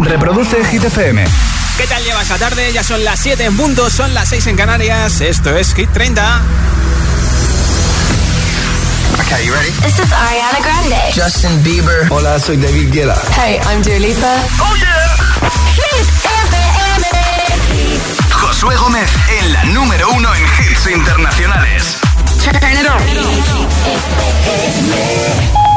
Reproduce Hit FM. ¿Qué tal llevas la tarde? Ya son las 7 en punto, son las 6 en Canarias. Esto es Hit 30. Okay, you ready? This is Ariana Grande. Justin Bieber. Hola, soy David Guetta. Hey, I'm Dua Lipa. Oh yeah. Hit FM. Josué Gómez en la número uno en hits internacionales. Turn it on.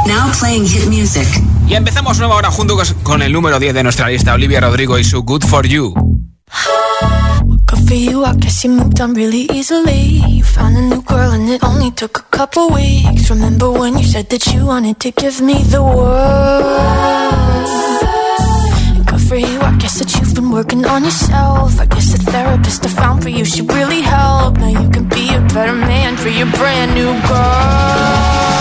Now playing hit music. Y empezamos nueva hora junto con el número 10 de nuestra lista, Olivia Rodrigo y su Good For You. Good for you, I guess you moved on really easily. You found a new girl and it only took a couple weeks. Remember when you said that you wanted to give me the world? Good for you, I guess that you've been working on yourself. I guess the therapist I found for you should really help. Now you can be a better man for your brand new girl.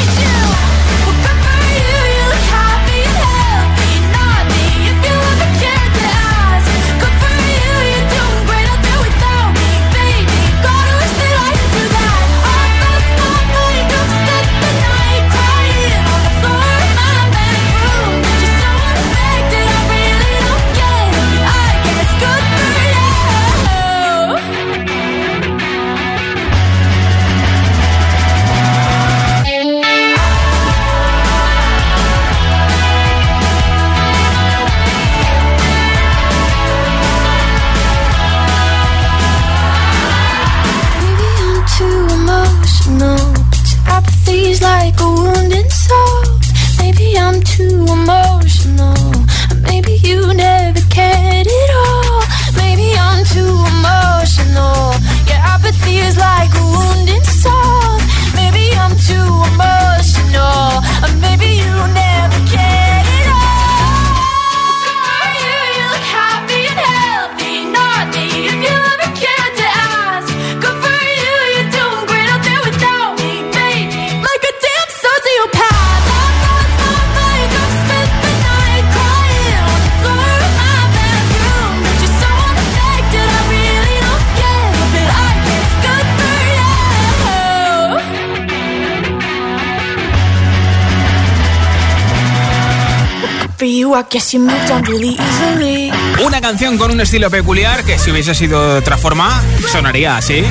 Una canción con un estilo peculiar que si hubiese sido de otra forma sonaría así.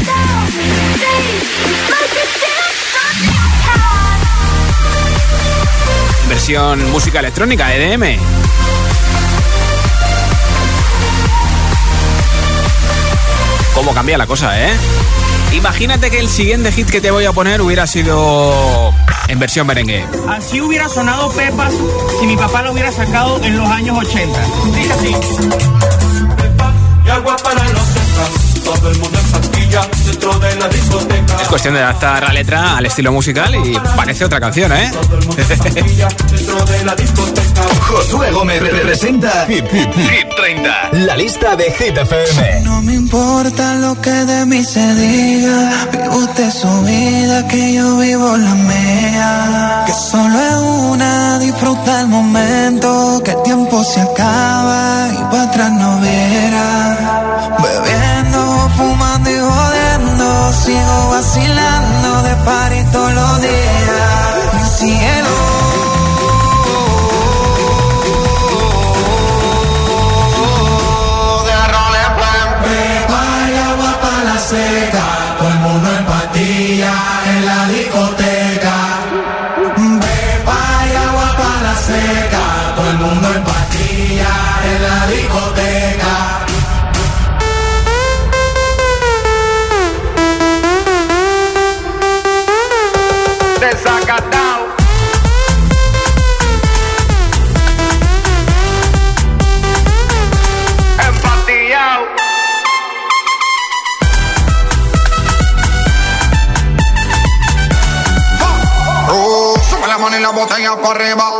Versión música electrónica, EDM. ¿Cómo cambia la cosa, eh? Imagínate que el siguiente hit que te voy a poner hubiera sido en versión merengue. Así hubiera sonado Pepas mi papá lo hubiera sacado en los años 80. Dice así. y agua para los. Todo el mundo en pastilla dentro de la discoteca. Es cuestión de adaptar la letra al estilo musical y parece otra canción, ¿eh? Todo el mundo en pastilla dentro de la discoteca. Josué Gómez representa Hit, Hit, Hit 30. La lista de Hit FM. No me importa lo que de mí se diga. Vive usted su vida, que yo vivo la mía. Que solo es una, disfruta el momento. Que el tiempo se acaba y para atrás no viera. Jodiendo. Sigo vacilando de party todos los días. Mi cielo. de arroles Vaya agua para la seca, todo el mundo en patilla en la discoteca. correva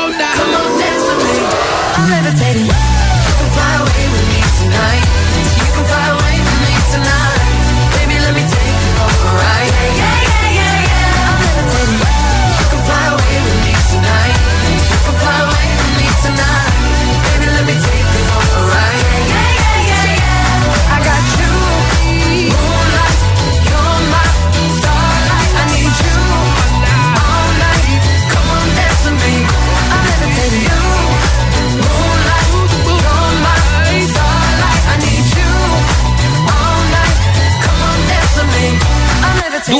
levitating. You can fly away with me tonight.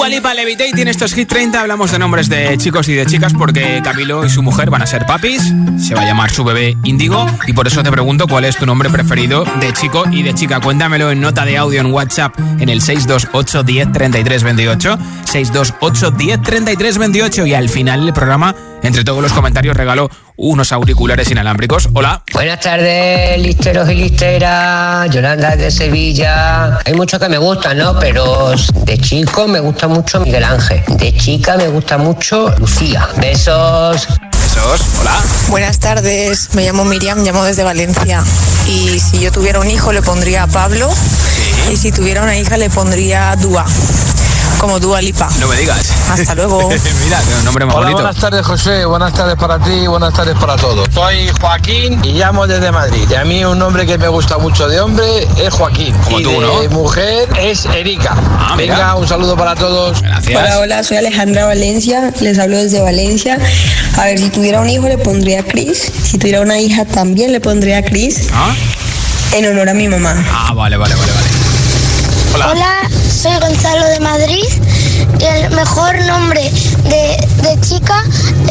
Dua Lipa Levitate en estos Hit 30 hablamos de nombres de chicos y de chicas porque Camilo y su mujer van a ser papis, se va a llamar su bebé Índigo. Y por eso te pregunto cuál es tu nombre preferido de chico y de chica. Cuéntamelo en nota de audio en WhatsApp en el 628 10 33 28, 628 10 33 28 y al final del programa, entre todos los comentarios, regalo unos auriculares inalámbricos. Hola. Buenas tardes, listeros y listeras. Yolanda de Sevilla. Hay muchos que me gustan, ¿no? Pero de chico me gusta mucho Miguel Ángel. De chica me gusta mucho Lucía. Besos. Besos. Hola. Buenas tardes, me llamo Miriam, llamo desde Valencia. Y si yo tuviera un hijo le pondría a Pablo. Y si tuviera una hija le pondría Dua. Como Dua Lipa. No me digas. Hasta luego. Mira, qué nombre más Hola, bonito. buenas tardes José, buenas tardes para ti, buenas tardes para todos. Soy Joaquín y llamo desde Madrid. Y a mí un nombre que me gusta mucho de hombre es Joaquín. Como y tú, de ¿no? mujer es Erika. Ah, mira. Venga, un saludo para todos. Gracias. Hola, hola, soy Alejandra Valencia, les hablo desde Valencia. A ver, si tuviera un hijo le pondría Cris, si tuviera una hija también le pondría Cris, ¿Ah? en honor a mi mamá. Ah, vale, vale, vale, vale. Hola. Hola, soy Gonzalo de Madrid y el mejor nombre de, de chica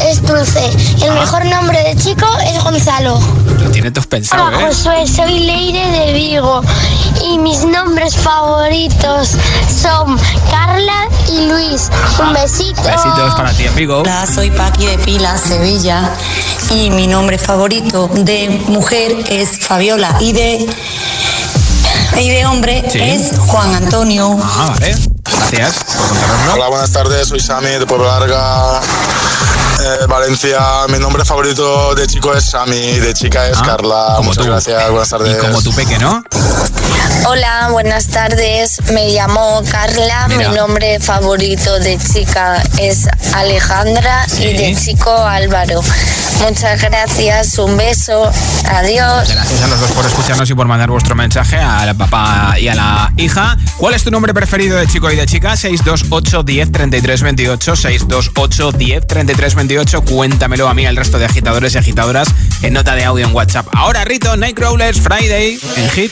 es Dulce. Y el mejor nombre de chico es Gonzalo. Lo tiene todo pensado, Hola ¿eh? Josué, soy Leire de Vigo y mis nombres favoritos son Carla y Luis. Un besito. Besitos para ti, amigo. Hola, soy Paqui de Pila, Sevilla, y mi nombre favorito de mujer es Fabiola y de, y de hombre Sí. es Juan Antonio. Ah, vale. Gracias por contárnoslo. Hola, buenas tardes, soy Sami de Pueblo Larga, eh, Valencia. Mi nombre favorito de chico es Sami, de chica es Ah, Carla. como Muchas tú. gracias, buenas tardes. Y como tu peque, ¿no? Hola, buenas tardes. Me llamo Carla. Mira. Mi nombre favorito de chica es Alejandra Sí. y de chico Álvaro. Muchas gracias. Un beso. Adiós. Gracias a los dos por escucharnos y por mandar vuestro mensaje al papá y a la hija. ¿Cuál es tu nombre preferido de chico y de chica? 628 10 33 28 628 10 33 28 Cuéntamelo a mí, al resto de agitadores y agitadoras en nota de audio en WhatsApp. Ahora Rito, Nightcrawlers, Friday en Hit.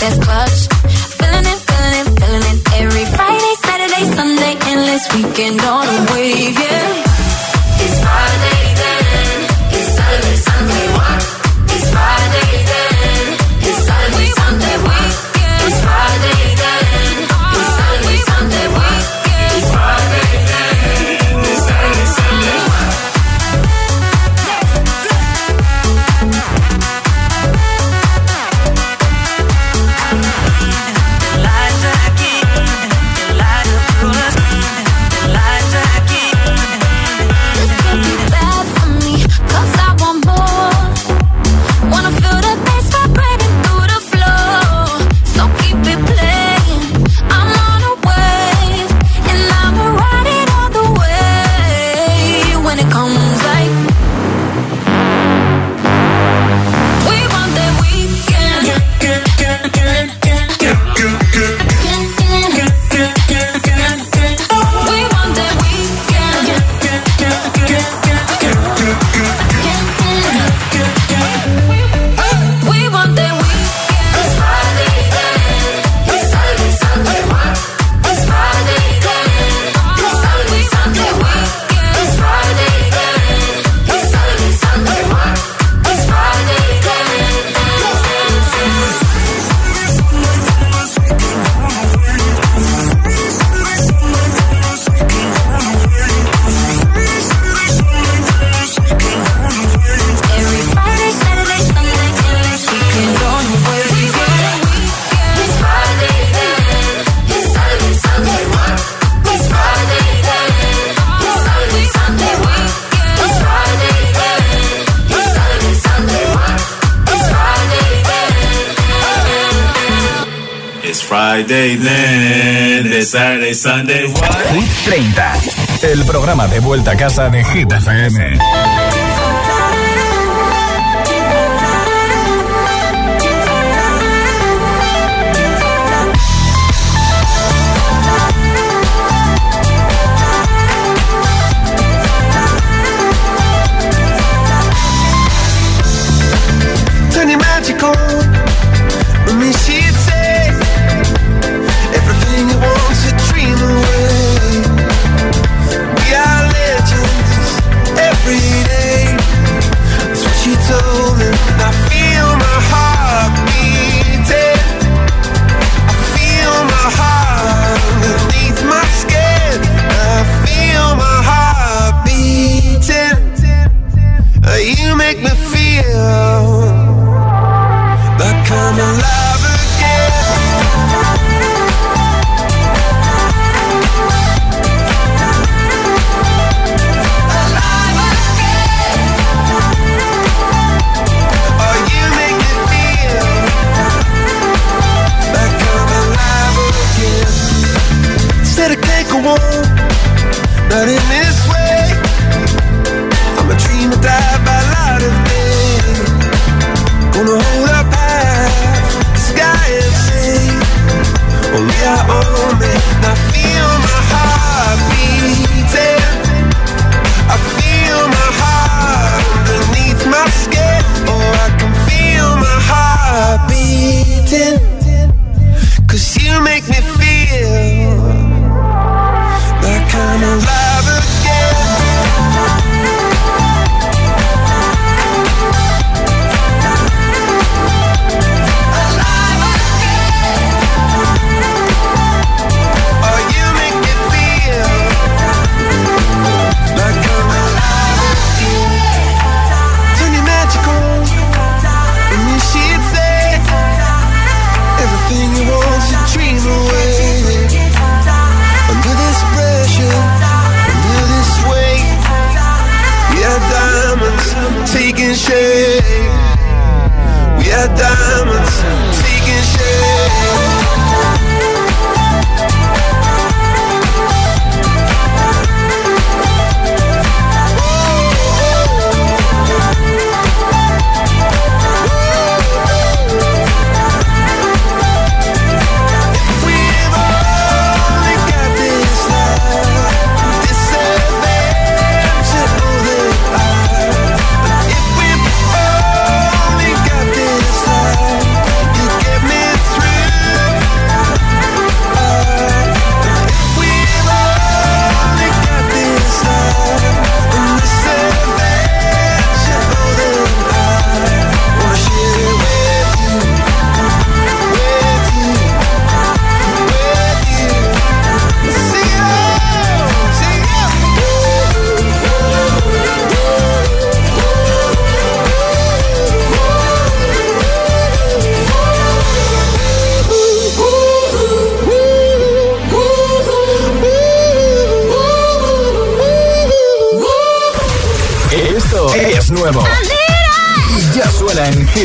That's club Friday, then the Saturday, Sunday. What? Hit 30, el programa de vuelta a casa de Hit FM.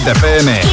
Hit FM.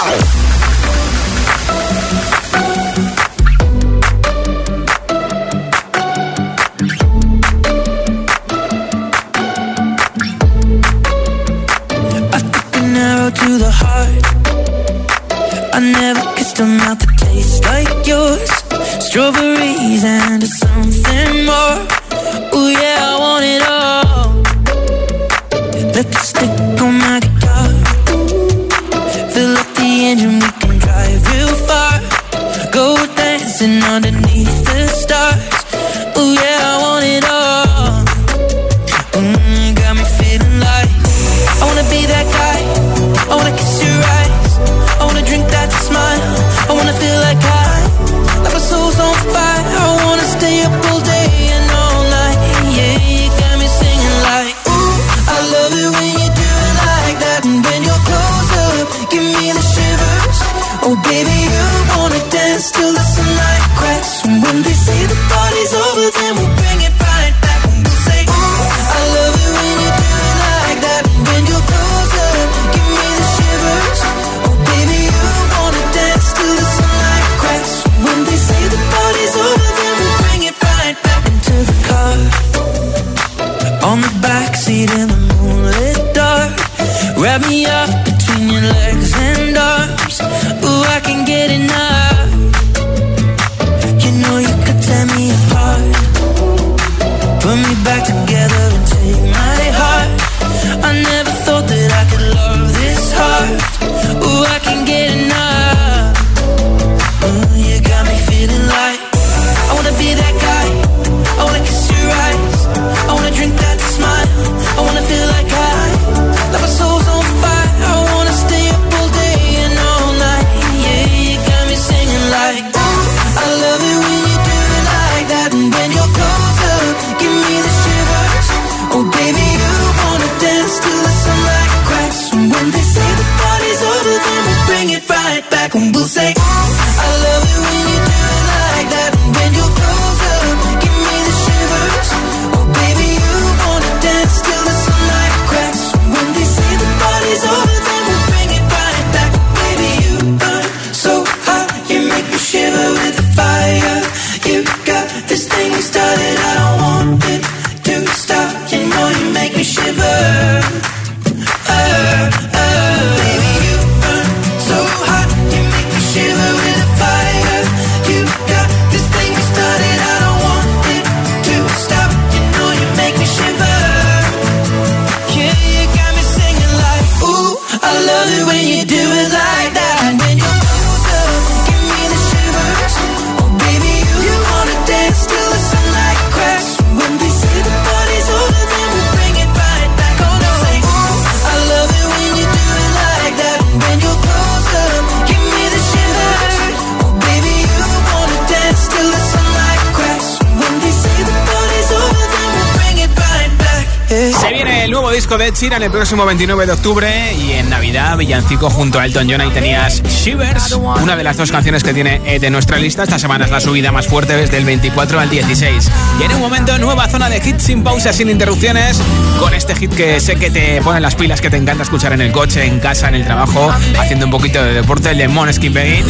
De Sheeran el próximo 29 de octubre y en Navidad, Villancico junto a Elton John ahí tenías Shivers, una de las dos canciones que tiene eh, de nuestra lista. Esta semana es la subida más fuerte desde el 24 al 16. Y en un momento, nueva zona de hits sin pausas, sin interrupciones, con este hit que sé que te pone las pilas, que te encanta escuchar en el coche, en casa, en el trabajo, haciendo un poquito de deporte, el de Måneskin Begin.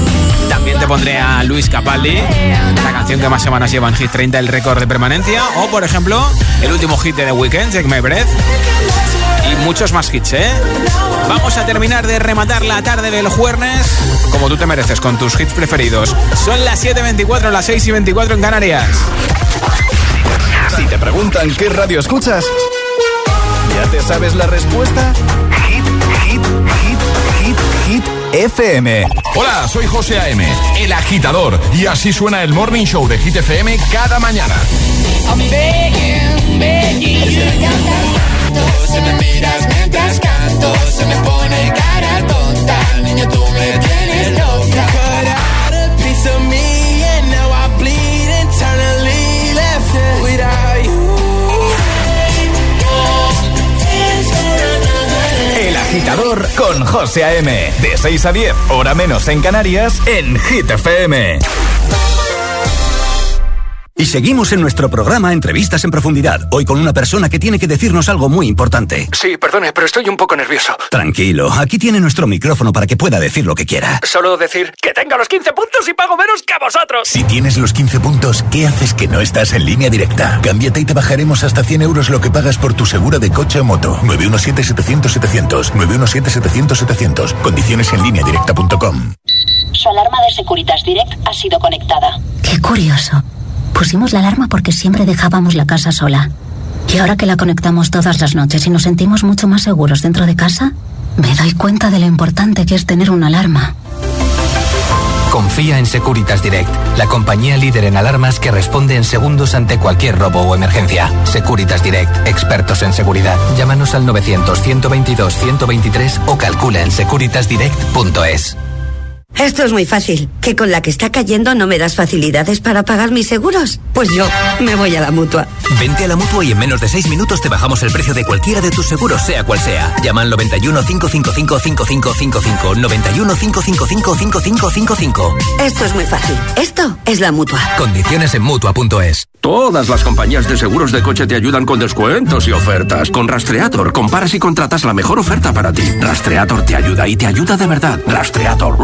También te pondré a Luis Capaldi, la canción que más semanas lleva en Hit 30, el récord de permanencia. O, por ejemplo, el último hit de The Weeknd, Take My Breath. Muchos más hits, ¿eh? Vamos a terminar de rematar la tarde del jueves como tú te mereces con tus hits preferidos. Son las 7.24, las 6 y 24 en Canarias. Si te preguntan qué radio escuchas, ¿ya te sabes la respuesta? Hit, hit, hit, hit, hit, FM. Hola, soy José A.M., el agitador, y así suena el Morning Show de Hit FM cada mañana. I'm begging, begging you. Se me miras mientras canto, se me pone cara tonta. Niño, tú me tienes loca. Cut out a piece of me and now I bleed internally left without El agitador con José A.M. De 6 a 10, hora menos en Canarias, en Hit FM. Y seguimos en nuestro programa Entrevistas en Profundidad, hoy con una persona que tiene que decirnos algo muy importante. Sí, perdone, pero estoy un poco nervioso. Tranquilo, aquí tiene nuestro micrófono para que pueda decir lo que quiera. Solo decir que tenga los 15 puntos y pago menos que a vosotros. Si tienes los 15 puntos, ¿qué haces que no estás en línea directa? Cámbiate y te bajaremos hasta 100 euros lo que pagas por tu segura de coche o moto. 917-700-700. 917-700-700. Condiciones en línea directa.com. Su alarma de Securitas Direct ha sido conectada. Qué curioso. Pusimos la alarma porque siempre dejábamos la casa sola. Y ahora que la conectamos todas las noches y nos sentimos mucho más seguros dentro de casa, me doy cuenta de lo importante que es tener una alarma. Confía en Securitas Direct, la compañía líder en alarmas que responde en segundos ante cualquier robo o emergencia. Securitas Direct, expertos en seguridad. Llámanos al 900-122-123 o calcula en securitasdirect.es. Esto es muy fácil. ¿Que con la que está cayendo no me das facilidades para pagar mis seguros? Pues yo me voy a la mutua. Vente a la mutua y en menos de 6 minutos te bajamos el precio de cualquiera de tus seguros, sea cual sea. Llama al 91 555 5555. 91 555 5555. Esto es muy fácil. Esto es la mutua. Condiciones en mutua.es. Todas las compañías de seguros de coche te ayudan con descuentos y ofertas. Con Rastreator comparas y contratas la mejor oferta para ti. Rastreator te ayuda y te ayuda de verdad. Rastreator.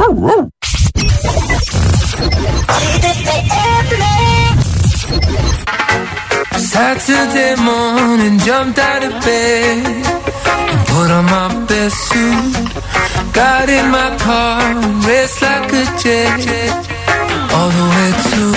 Saturday morning, jumped out of bed and put on my best suit. Got in my car, raced like a jet all the way to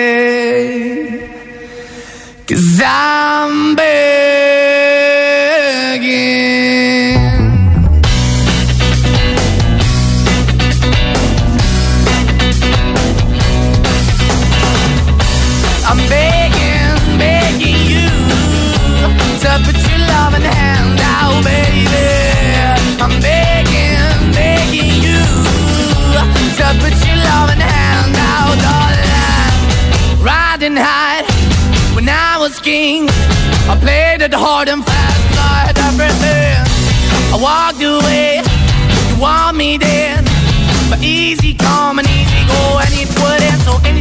Cause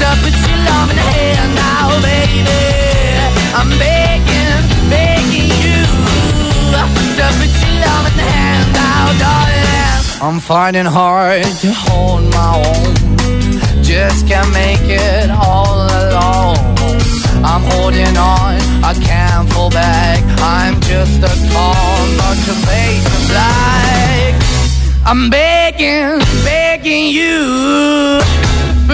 your love in the now, baby. I'm begging, begging you your love in the now, darling. I'm finding hard to hold my own. just can't make it all alone. I'm holding on, I can't fall back. I'm just a call, not to fade to black. I'm begging, begging you,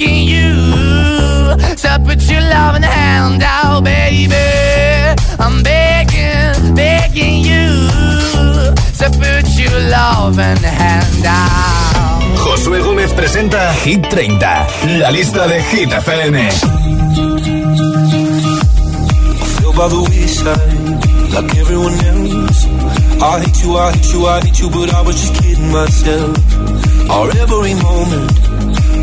you to put your loving hand out, baby. I'm begging, begging you to put your loving hand out. Josué Gómez presenta Hit 30, la lista de Hit FM. feel by the wayside, like everyone else. I hate you, I hate you, I hate you, but I was just kidding myself. Our every moment,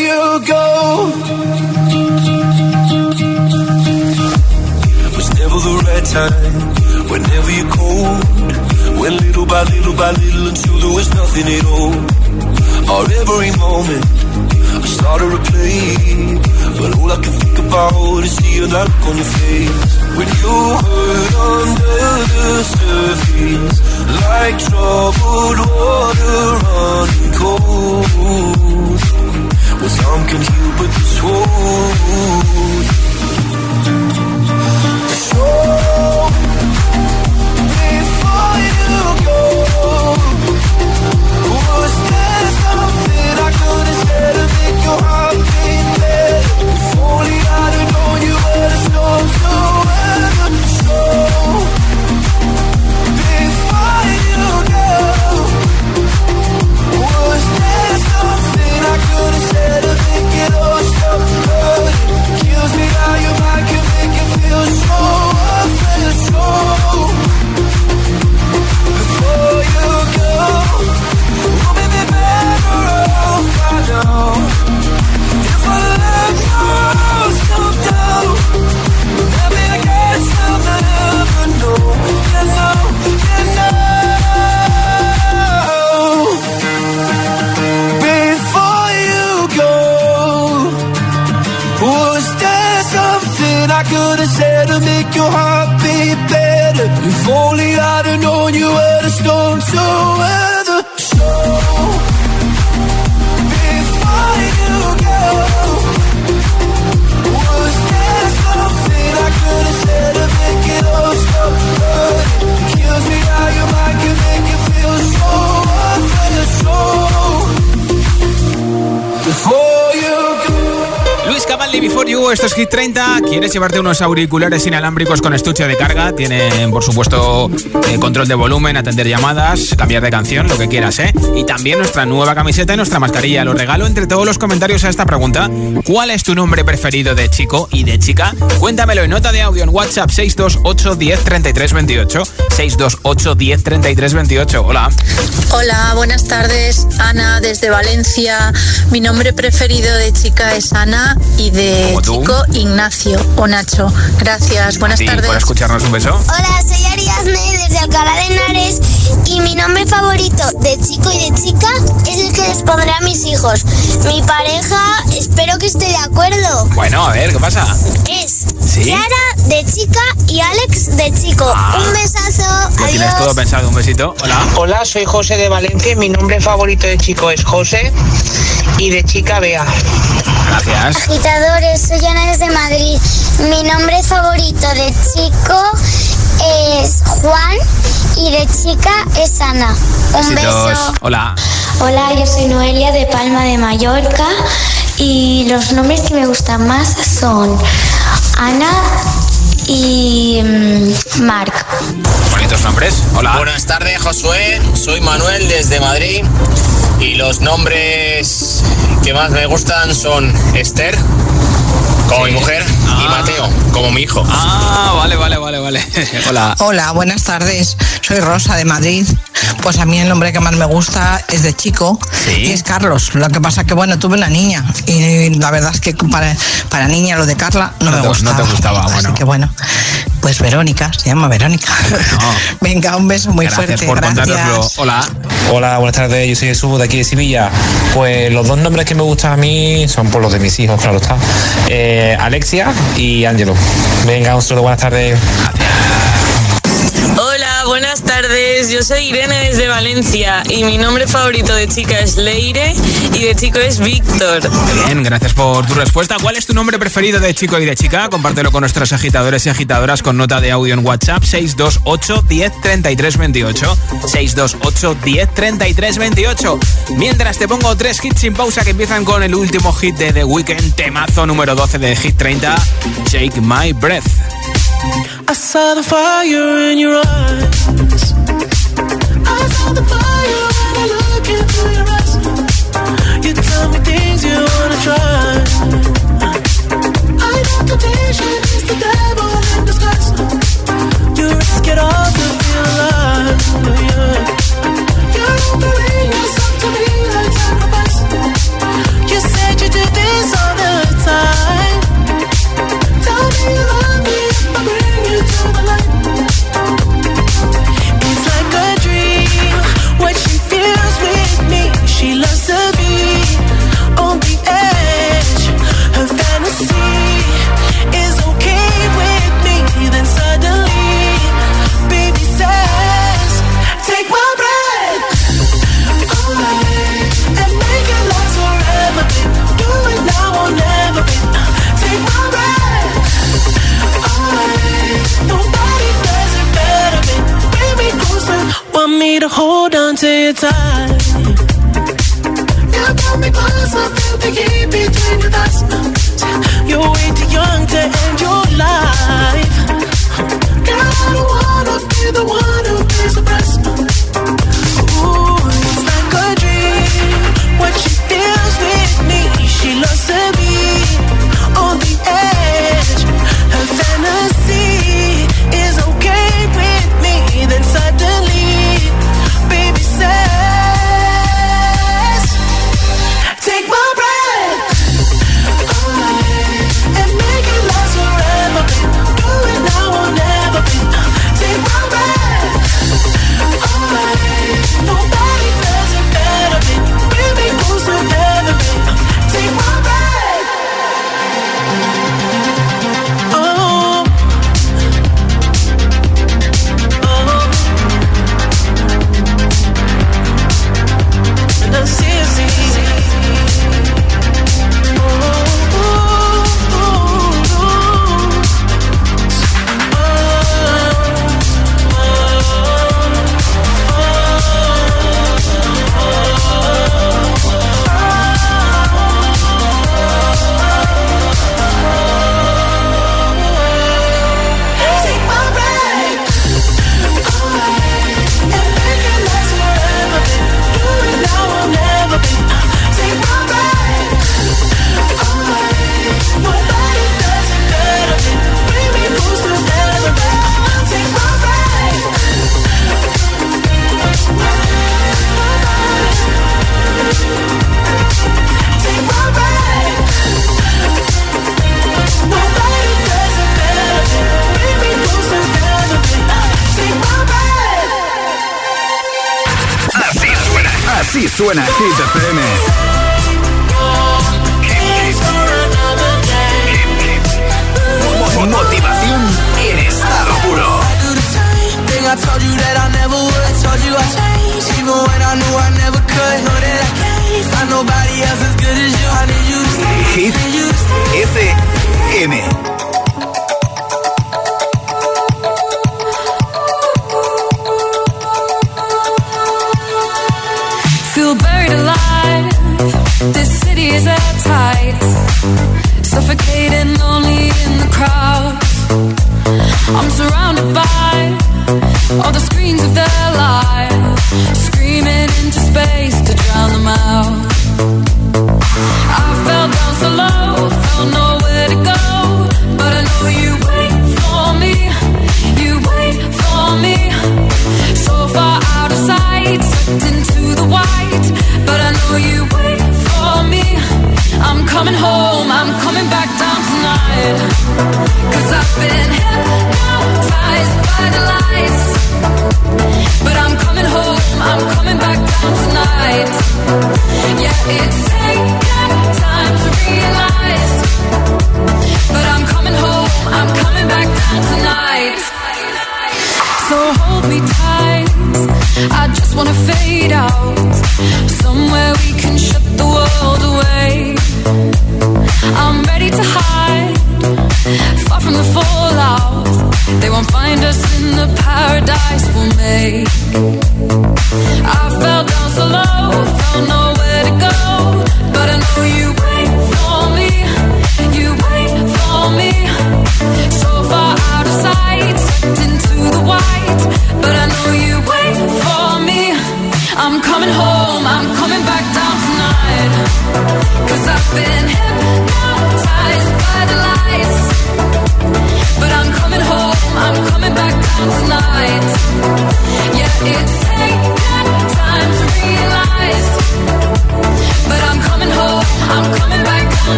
you go, it. Was never the right time, whenever you're cold. Went little by little by little until there was nothing at all. Our every moment, I started to play. But all I can think about is seeing that look on your face. When you hurt under the surface, like troubled water running cold. Well, some can heal, but this won't. So, before you go, was there something I could have said to make your heart 30. ¿Quieres llevarte unos auriculares inalámbricos con estuche de carga? Tienen, por supuesto, eh, control de volumen, atender llamadas, cambiar de canción, lo que quieras, ¿eh? Y también nuestra nueva camiseta y nuestra mascarilla. Lo regalo entre todos los comentarios a esta pregunta. ¿Cuál es tu nombre preferido de chico y de chica? Cuéntamelo en nota de audio en WhatsApp 628 10 33 28. 628 10 33 28. Hola. Hola, buenas tardes. Ana desde Valencia. Mi nombre preferido de chica es Ana y de chico Ignacio o Nacho. Gracias, buenas tardes. por escucharnos un beso. Hola, soy Ariadne desde Alcalá de Henares y mi nombre favorito de chico y de chica es el que les pondré a mis hijos. Mi pareja, espero que esté de acuerdo. Bueno, a ver, ¿qué pasa? Es Kiara de chica y Alex de chico. Ah. Un besazo. Lo tienes todo pensado, un besito. Hola. Hola, soy José de Valencia y mi nombre favorito de chico es José y de chica Bea. Gracias. Agitadores, soy Ana desde Madrid. Mi nombre favorito de chico es Juan y de chica es Ana. Un beso. Besitos. Hola. Hola, yo soy Noelia de Palma de Mallorca y los nombres que me gustan más son Ana y mm, Marc. Bonitos nombres. Hola. Buenas tardes, Josué. Soy Manuel desde Madrid. Y los nombres que más me gustan son Esther, como mi mujer, y Mateo, como mi hijo. Ah, vale, vale, vale, vale. Hola. Hola, buenas tardes. Soy Rosa de Madrid. Pues a mí el nombre que más me gusta es de chico y es Carlos. Lo que pasa que bueno, tuve una niña y la verdad es que para, para niña lo de Carla no, No me te- gustaba. no te gustaba, Así bueno. que bueno, pues Verónica, se llama Verónica. Venga, un beso muy Gracias fuerte. por gracias. Hola. Hola, buenas tardes. Yo soy Jesús de aquí de Sevilla. Pues los dos nombres que me gustan a mí son por los de mis hijos, claro está. Eh, Alexia y Ángelo. Venga, un saludo, buenas tardes. Hola, buenas tardes. Yo soy Irene desde Valencia y mi nombre favorito de chica es Leire y de chico es Víctor. Bien, gracias por tu respuesta. ¿Cuál es tu nombre preferido de chico y de chica? Compártelo con nuestros agitadores y agitadoras con nota de audio en WhatsApp 628 10 33 28. 628 10 33 28. Mientras te pongo tres hits sin pausa que empiezan con el último hit de The Weeknd, temazo número 12 de Hit 30, Shake My Breath. I saw the fire in your eyes.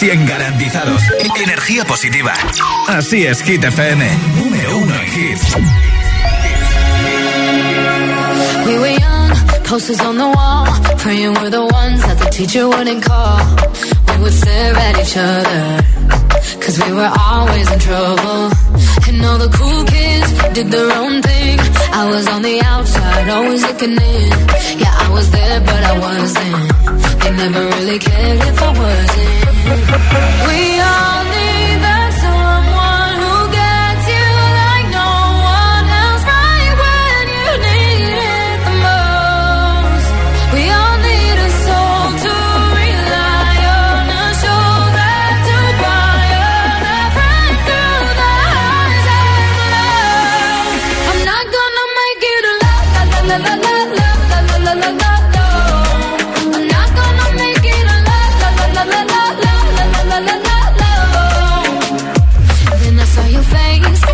100% garantizados. Energía positiva. Así es, Hit FM. Número uno en hits. We were young, posters on the wall. Praying we're the ones that the teacher wouldn't call. We would stare at each other. Cause we were always in trouble. And all the cool kids did their own thing. I was on the outside, always looking in. Yeah, I was there, but I wasn't. I never really cared if I wasn't. We all.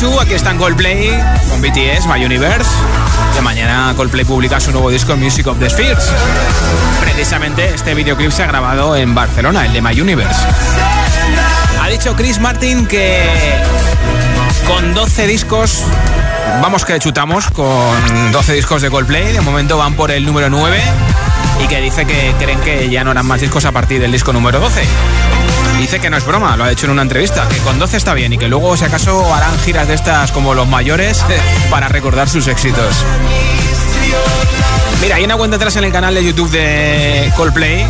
Aquí está en Coldplay con BTS, My Universe. Que mañana Coldplay publica su nuevo disco Music of the Spheres. Precisamente este videoclip se ha grabado en Barcelona, el de My Universe. Ha dicho Chris Martin que con 12 discos, vamos que chutamos, con 12 discos de Coldplay, de momento van por el número 9 y que dice que creen que ya no harán más discos a partir del disco número 12. Dice que no es broma, lo ha hecho en una entrevista, que con 12 está bien y que luego si acaso harán giras de estas como los mayores para recordar sus éxitos. Mira, hay una cuenta atrás en el canal de YouTube de Coldplay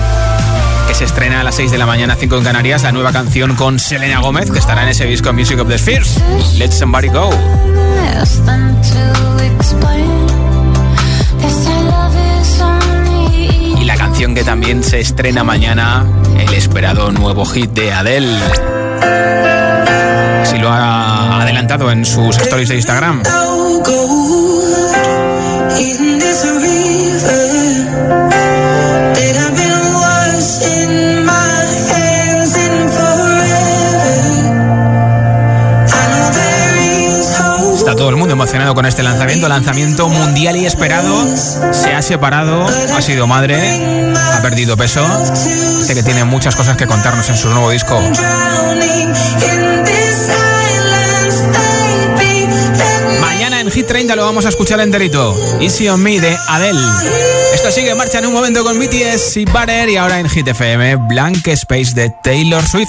que se estrena a las 6 de la mañana, 5 en Canarias, la nueva canción con Selena Gómez, que estará en ese disco Music of the Spheres. Let Somebody Go. Que también se estrena mañana, el esperado nuevo hit de Adele. Así lo ha adelantado en sus stories de Instagram. Emocionado con este lanzamiento, lanzamiento mundial y esperado. Se ha separado, ha sido madre, ha perdido peso. Sé que tiene muchas cosas que contarnos en su nuevo disco. Mañana en Hit 30 lo vamos a escuchar enterito. Easy on Me de Adele. Esto sigue en marcha en un momento con BTS y Butter y ahora en Hit FM Blank Space de Taylor Swift.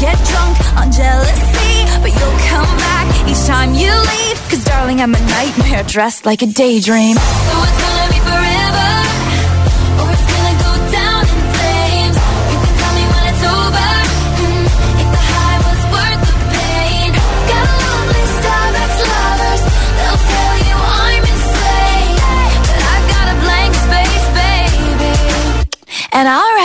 Get drunk on jealousy, but you'll come back each time you leave. Cause darling, I'm a nightmare dressed like a daydream. So it's gonna be forever, or it's gonna go down in flames. You can tell me when it's over. mm, if the high was worth the pain. Got a long list ex-lovers, they'll tell you I'm insane. But I've got a blank space, baby and I'll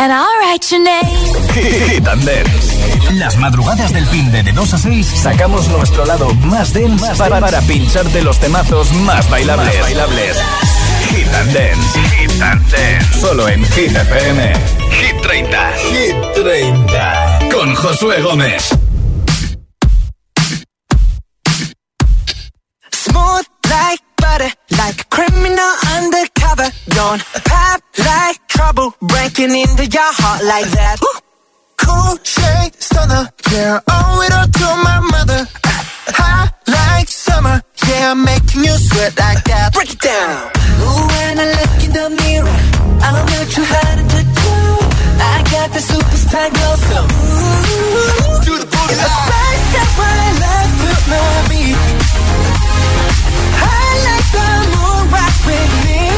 and I'll write your name. Dance. Las madrugadas del fin de, 2 a 6 sacamos nuestro lado más dance más para, para, pincharte los temazos más bailables. Bailables. Hit and Dance. Hit and Dance. Solo en Hit FM. Hit 30. Hit 30. Con Josué Gómez. Smooth like butter, like a criminal undercover. Don't pop like trouble breaking into your heart like that. Cool shade stunner, yeah, owe it all to my mother. Hot like summer, yeah, I'm making you sweat like that. Break it down. Ooh, when I look in the mirror, I'm not too hard to do. I got the superstar glow, so ooh, do the booty. It's the first step I love to mommy. I like the moon rock with me.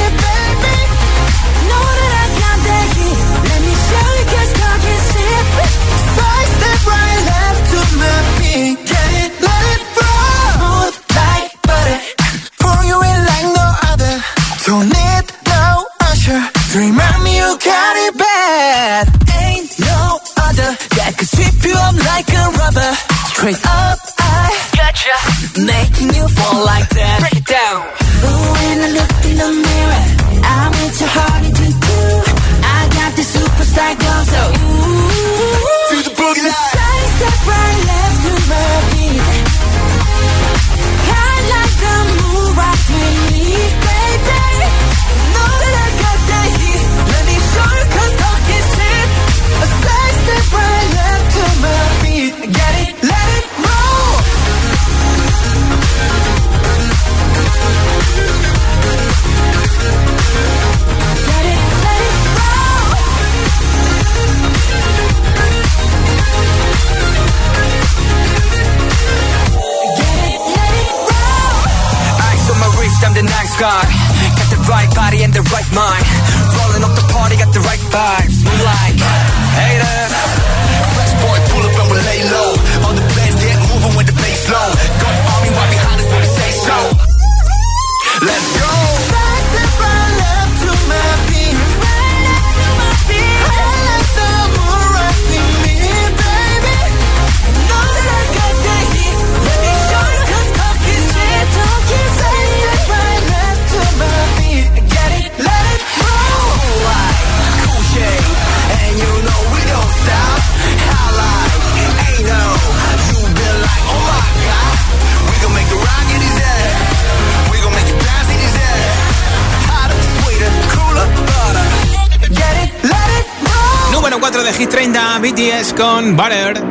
BTS con Butter.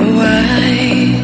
Why?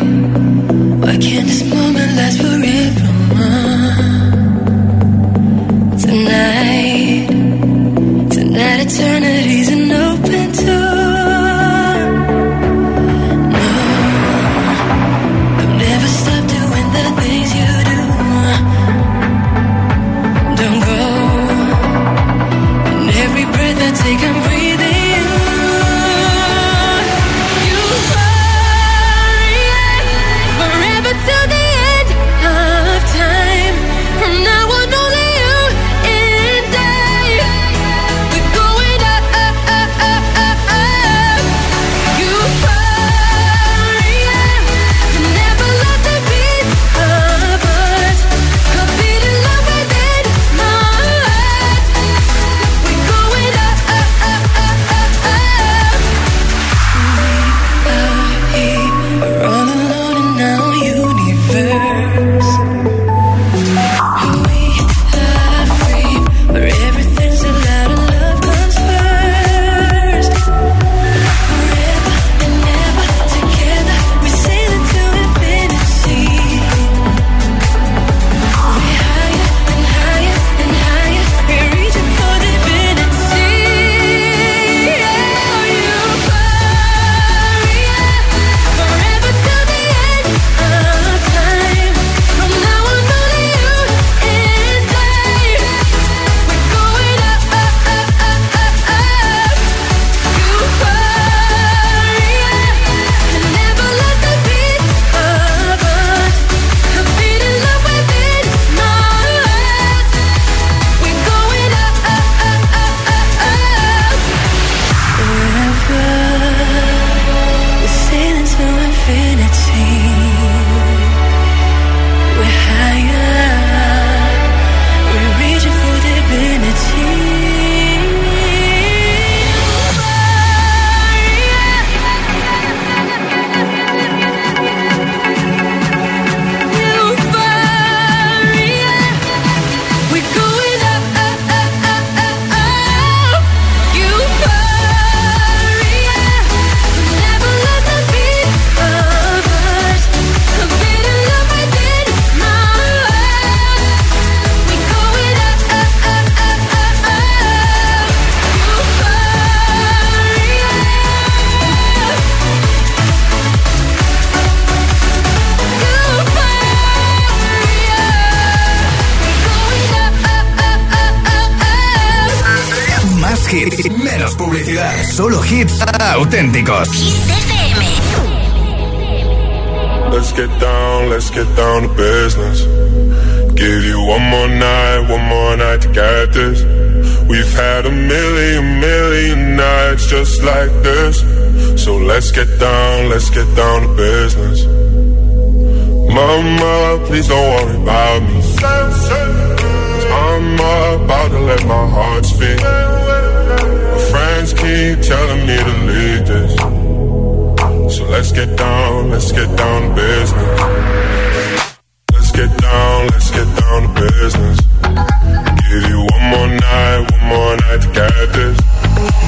got this.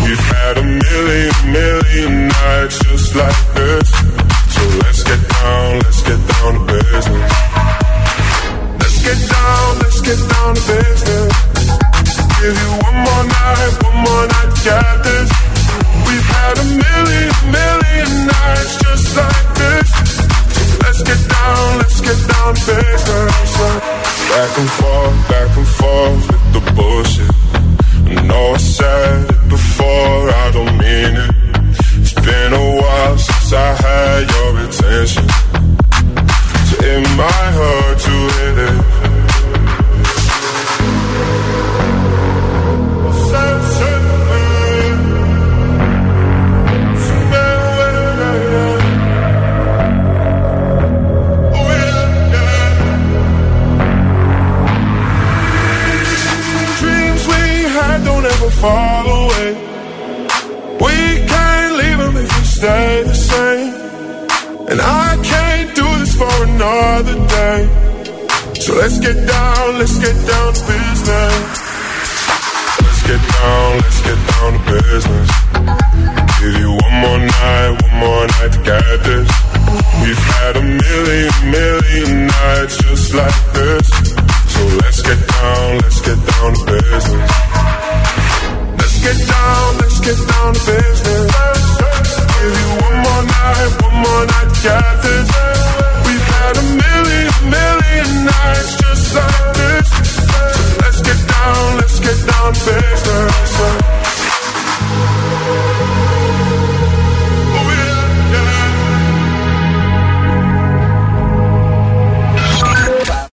You've had a million, million nights just like